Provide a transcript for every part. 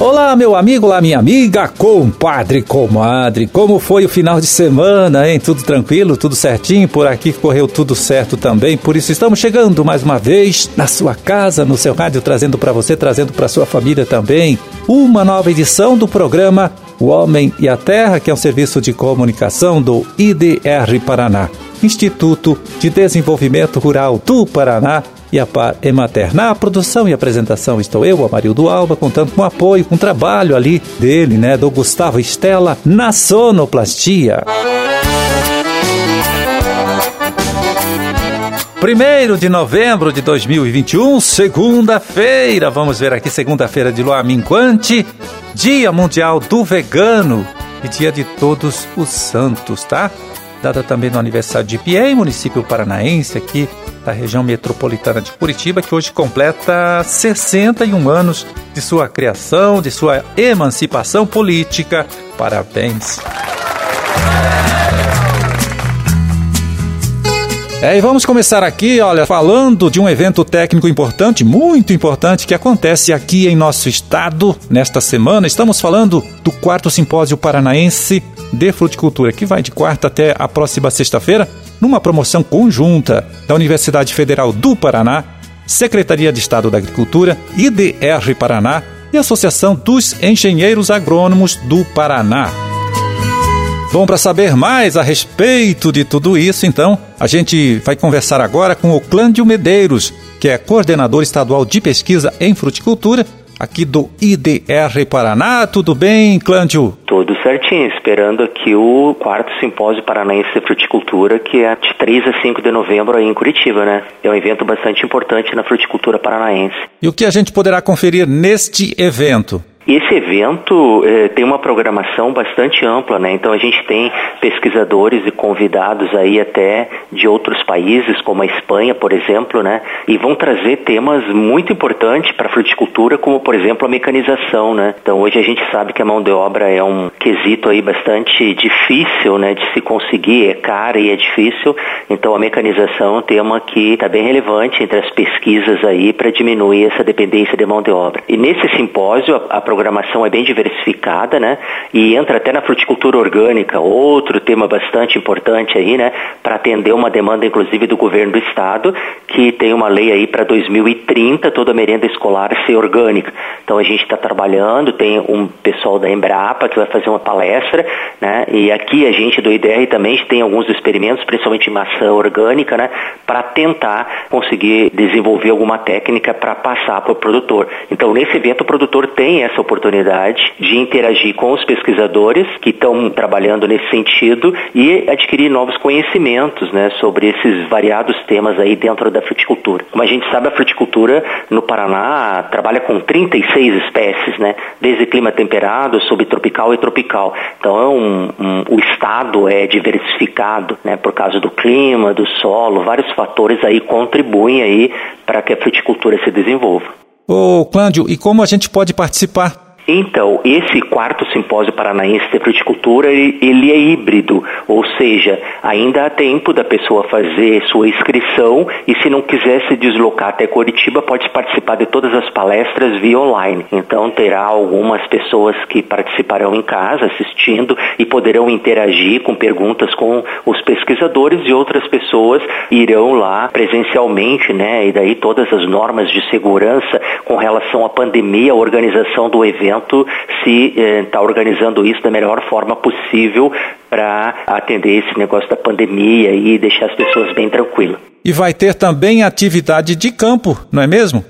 Olá, meu amigo, olá, minha amiga, compadre, comadre. Como foi o final de semana, hein? Tudo tranquilo, tudo certinho? Por aqui correu tudo certo também. Por isso estamos chegando mais uma vez na sua casa, no seu rádio, trazendo para você, trazendo para sua família também, uma nova edição do programa O Homem e a Terra, que é um serviço de comunicação do IDR Paraná, Instituto de Desenvolvimento Rural do Paraná e a Par Emater. Na produção e apresentação estou eu, Amarildo Alba, contando com apoio, com trabalho ali dele, né, do Gustavo Estela, na sonoplastia. Primeiro de novembro de 2021, segunda-feira, vamos ver aqui, segunda-feira de lua minquante, Dia Mundial do Vegano e Dia de Todos os Santos, tá? Dada também no aniversário de Piem, município paranaense aqui da região metropolitana de Curitiba, que hoje completa 61 anos de sua criação, de sua emancipação política. Parabéns! É, e vamos começar aqui, olha, falando de um evento técnico importante, muito importante, que acontece aqui em nosso estado nesta semana. Estamos falando do quarto simpósio paranaense de fruticultura, que vai de quarta até a próxima sexta-feira numa promoção conjunta da Universidade Federal do Paraná, Secretaria de Estado da Agricultura, IDR Paraná e Associação dos Engenheiros Agrônomos do Paraná. Bom, para saber mais a respeito de tudo isso, então, a gente vai conversar agora com o Clândio Medeiros, que é coordenador estadual de pesquisa em fruticultura aqui do IDR Paraná. Tudo bem, Clândio? Tudo certinho, esperando aqui o quarto simpósio paranaense de fruticultura, que é de 3 a 5 de novembro aí em Curitiba, né? É um evento bastante importante na fruticultura paranaense. E o que a gente poderá conferir neste evento? Esse evento eh, tem uma programação bastante ampla, né? Então a gente tem pesquisadores e convidados aí até de outros países, como a Espanha, por exemplo, né? E vão trazer temas muito importantes para a fruticultura, como por exemplo a mecanização, né? Então hoje a gente sabe que a mão de obra é um quesito aí bastante difícil, né? De se conseguir, é cara e é difícil. Então a mecanização é um tema que está bem relevante entre as pesquisas aí para diminuir essa dependência de mão de obra. E nesse simpósio a, a programação é bem diversificada, né? E entra até na fruticultura orgânica, outro tema bastante importante aí, né? Para atender uma demanda, inclusive, do governo do estado, que tem uma lei aí para 2030, toda merenda escolar ser orgânica. Então a gente está trabalhando, tem um pessoal da Embrapa que vai fazer uma palestra, né? E aqui a gente do IDR também tem alguns experimentos, principalmente em maçã orgânica, né? Para tentar conseguir desenvolver alguma técnica para passar para o produtor. Então nesse evento o produtor tem essa oportunidade de interagir com os pesquisadores que estão trabalhando nesse sentido e adquirir novos conhecimentos né, sobre esses variados temas aí dentro da fruticultura. Como a gente sabe, a fruticultura no Paraná trabalha com 36 espécies, né, desde clima temperado, subtropical e tropical. Então, é um, um, o estado é diversificado né, por causa do clima, do solo, vários fatores aí contribuem aí para que a fruticultura se desenvolva. Ô, Clândio, e como a gente pode participar então, esse quarto simpósio paranaense de fruticultura, ele, ele, é híbrido, ou seja, ainda há tempo da pessoa fazer sua inscrição e se não quiser se deslocar até Curitiba, pode participar de todas as palestras via online. Então, terá algumas pessoas que participarão em casa assistindo e poderão interagir com perguntas com os pesquisadores e outras pessoas irão lá presencialmente, né? E daí todas as normas de segurança com relação à pandemia, a organização do evento se está eh, organizando isso da melhor forma possível para atender esse negócio da pandemia e deixar as pessoas bem tranquilas. E vai ter também atividade de campo, não é mesmo?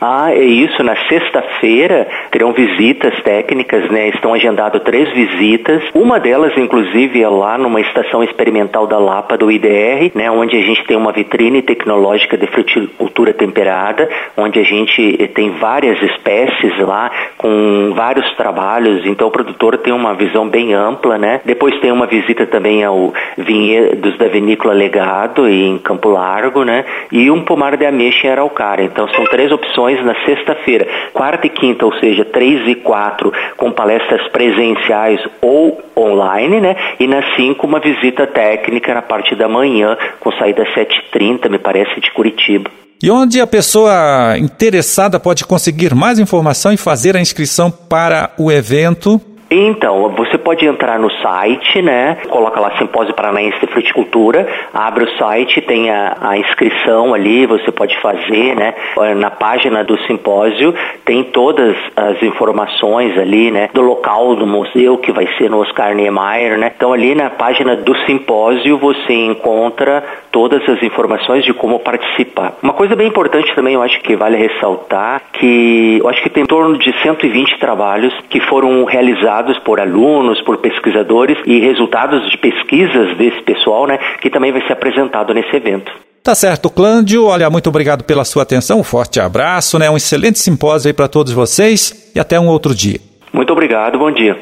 Ah, é isso. Na sexta-feira terão visitas técnicas, né? Estão agendadas três visitas. Uma delas, inclusive, é lá numa estação experimental da Lapa do IDR, né? Onde a gente tem uma vitrine tecnológica de fruticultura temperada, onde a gente tem várias espécies lá com vários trabalhos. Então o produtor tem uma visão bem ampla, né? Depois tem uma visita também ao vinhedos da vinícola Legado em Campo Largo, né? E um pomar de ameixa em Araucária. Então são três opções informações na sexta-feira, quarta e quinta, ou seja, três e quatro, com palestras presenciais ou online, né? E na cinco, uma visita técnica na parte da manhã, com saída às 7h30, me parece, de Curitiba. E onde a pessoa interessada pode conseguir mais informação e fazer a inscrição para o evento? Então, você pode entrar no site, né? Coloca lá Simpósio Paranaense de Fruticultura, abre o site, tem a, a, inscrição ali, você pode fazer, né? Na página do simpósio tem todas as informações ali, né? Do local do museu que vai ser no Oscar Niemeyer, né? Então ali na página do simpósio você encontra todas as informações de como participar. Uma coisa bem importante também, eu acho que vale ressaltar, que eu acho que tem em torno de 120 trabalhos que foram realizados por alunos, por pesquisadores e resultados de pesquisas desse pessoal, né, que também vai ser apresentado nesse evento. Tá certo, Clândio. Olha, muito obrigado pela sua atenção. Um forte abraço, né? Um excelente simpósio aí para todos vocês e até um outro dia. Muito obrigado, bom dia.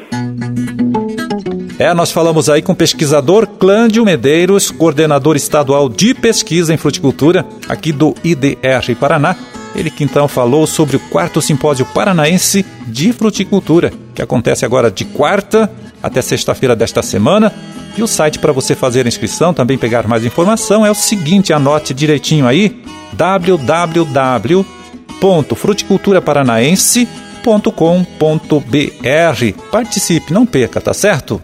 É, nós falamos aí com o pesquisador Clândio Medeiros, coordenador estadual de pesquisa em fruticultura aqui do IDR Paraná. Ele que então falou sobre o quarto simpósio paranaense de fruticultura, que acontece agora de quarta até sexta-feira desta semana. E o site para você fazer a inscrição, também pegar mais informação, é o seguinte, anote direitinho aí, www.fruticulturaparanaense.com www.cultura.com.br. Participe, não perca, tá certo?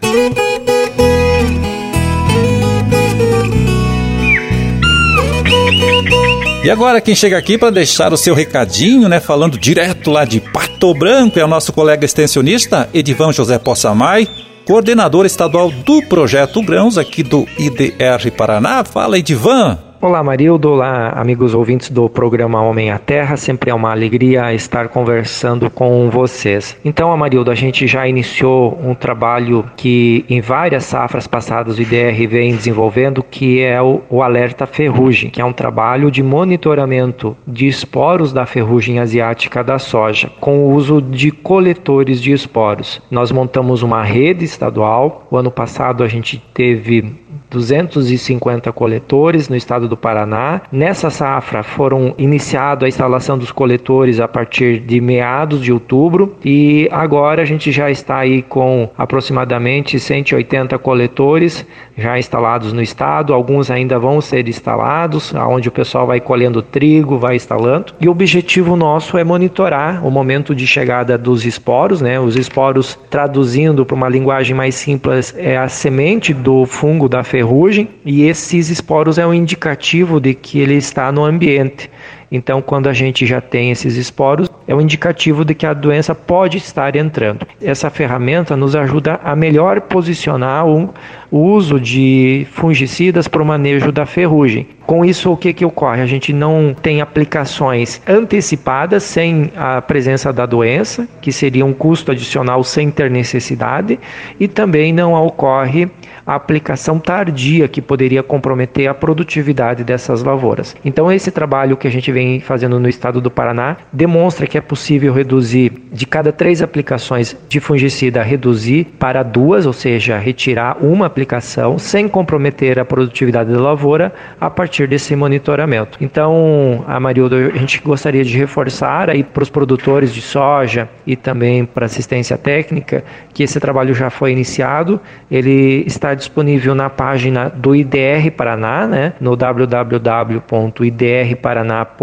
E agora quem chega aqui para deixar o seu recadinho, né, falando direto lá de Pato Branco, é o nosso colega extensionista Edivan José Possamay, coordenador estadual do projeto Grãos aqui do IDR Paraná. Fala, Edivan. Olá, Marildo. Olá, amigos ouvintes do programa Homem à Terra. Sempre é uma alegria estar conversando com vocês. Então, Amarildo, a gente já iniciou um trabalho que em várias safras passadas o IDR vem desenvolvendo, que é o, o Alerta Ferrugem, que é um trabalho de monitoramento de esporos da ferrugem asiática da soja, com o uso de coletores de esporos. Nós montamos uma rede estadual. O ano passado a gente teve 250 coletores no estado do Paraná. Nessa safra foram iniciado a instalação dos coletores a partir de meados de outubro e agora a gente já está aí com aproximadamente 180 coletores já instalados no estado, alguns ainda vão ser instalados, aonde o pessoal vai colhendo trigo, vai instalando. E o objetivo nosso é monitorar o momento de chegada dos esporos, né? Os esporos traduzindo para uma linguagem mais simples é a semente do fungo da ferrugem e esses esporos é um indicativo de que ele está no ambiente. Então, quando a gente já tem esses esporos, é um indicativo de que a doença pode estar entrando. Essa ferramenta nos ajuda a melhor posicionar o, uso de fungicidas para o manejo da ferrugem. Com isso, o que, que ocorre? A gente não tem aplicações antecipadas sem a presença da doença, que seria um custo adicional sem ter necessidade, e também não ocorre a aplicação tardia que poderia comprometer a produtividade dessas lavouras. Então, esse trabalho que a gente vem fazendo no estado do Paraná demonstra que é possível reduzir de cada três aplicações de fungicida, reduzir para duas, ou seja, retirar uma aplicação sem comprometer a produtividade da lavoura a partir desse monitoramento. Então, a Marildo, a gente gostaria de reforçar aí para os produtores de soja e também para assistência técnica que esse trabalho já foi iniciado, ele está disponível na página do IDR Paraná, né, no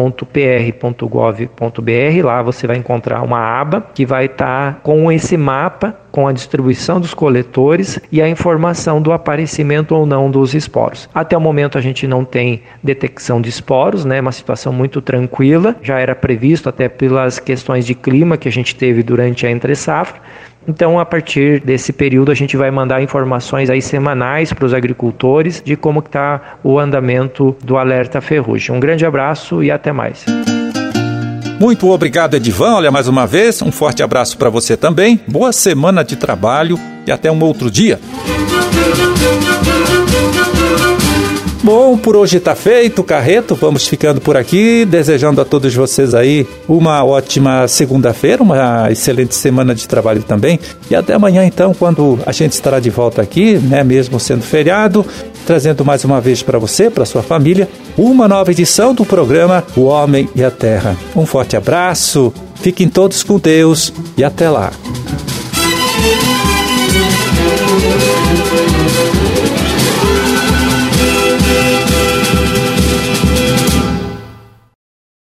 www.idrparaná.pr.gov.br. Lá você vai encontrar uma aba que vai estar tá com esse mapa com a distribuição dos coletores e a informação do aparecimento ou não dos esporos. Até o momento a gente não tem detecção de esporos, né? Uma situação muito tranquila, já era previsto até pelas questões de clima que a gente teve durante a entre safra. Então, a partir desse período, a gente vai mandar informações aí semanais para os agricultores de como está o andamento do alerta ferrugem. Um grande abraço e até mais. Muito obrigado, Edivan. Olha, mais uma vez, um forte abraço para você também. Boa semana de trabalho e até um outro dia. Bom, por hoje está feito, Carreto. Vamos ficando por aqui, desejando a todos vocês aí uma ótima segunda-feira, uma excelente semana de trabalho também. E até amanhã, então, quando a gente estará de volta aqui, né, mesmo sendo feriado, trazendo mais uma vez para você, para sua família, uma nova edição do programa O Homem e a Terra. Um forte abraço, fiquem todos com Deus e até lá.